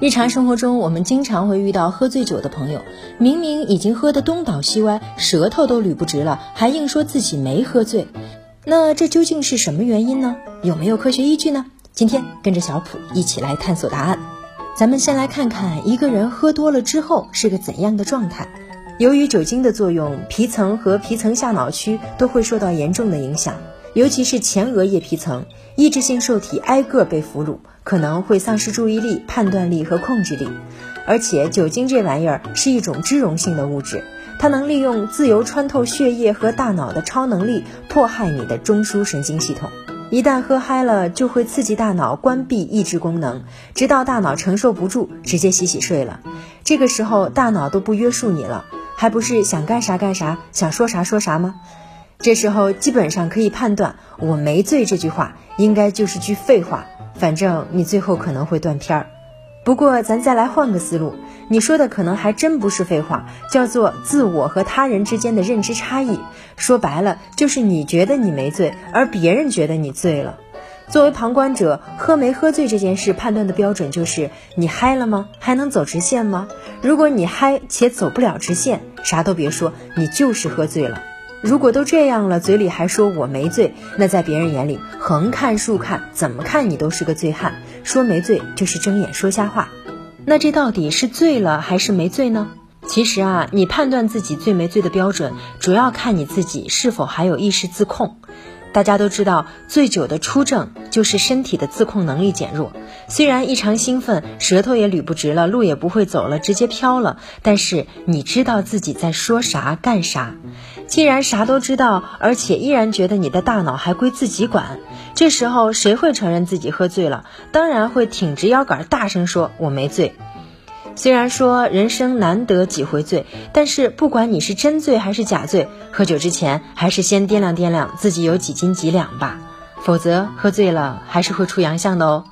日常生活中，我们经常会遇到喝醉酒的朋友，明明已经喝得东倒西歪，舌头都捋不直了，还硬说自己没喝醉。那这究竟是什么原因呢？有没有科学依据呢？今天跟着小普一起来探索答案。咱们先来看看一个人喝多了之后是个怎样的状态。由于酒精的作用，皮层和皮层下脑区都会受到严重的影响，尤其是前额叶皮层，抑制性受体挨个被俘虏。可能会丧失注意力、判断力和控制力，而且酒精这玩意儿是一种脂溶性的物质，它能利用自由穿透血液和大脑的超能力，迫害你的中枢神经系统。一旦喝嗨了，就会刺激大脑关闭抑制功能，直到大脑承受不住，直接洗洗睡了。这个时候大脑都不约束你了，还不是想干啥干啥，想说啥说啥吗？这时候基本上可以判断，我没醉这句话应该就是句废话。反正你最后可能会断片儿，不过咱再来换个思路，你说的可能还真不是废话，叫做自我和他人之间的认知差异。说白了，就是你觉得你没醉，而别人觉得你醉了。作为旁观者，喝没喝醉这件事判断的标准就是你嗨了吗？还能走直线吗？如果你嗨且走不了直线，啥都别说，你就是喝醉了。如果都这样了，嘴里还说我没醉，那在别人眼里，横看竖看，怎么看你都是个醉汉。说没醉就是睁眼说瞎话。那这到底是醉了还是没醉呢？其实啊，你判断自己醉没醉的标准，主要看你自己是否还有意识自控。大家都知道，醉酒的初症就是身体的自控能力减弱。虽然异常兴奋，舌头也捋不直了，路也不会走了，直接飘了，但是你知道自己在说啥干啥。既然啥都知道，而且依然觉得你的大脑还归自己管，这时候谁会承认自己喝醉了？当然会挺直腰杆，大声说：“我没醉。”虽然说人生难得几回醉，但是不管你是真醉还是假醉，喝酒之前还是先掂量掂量自己有几斤几两吧，否则喝醉了还是会出洋相的哦。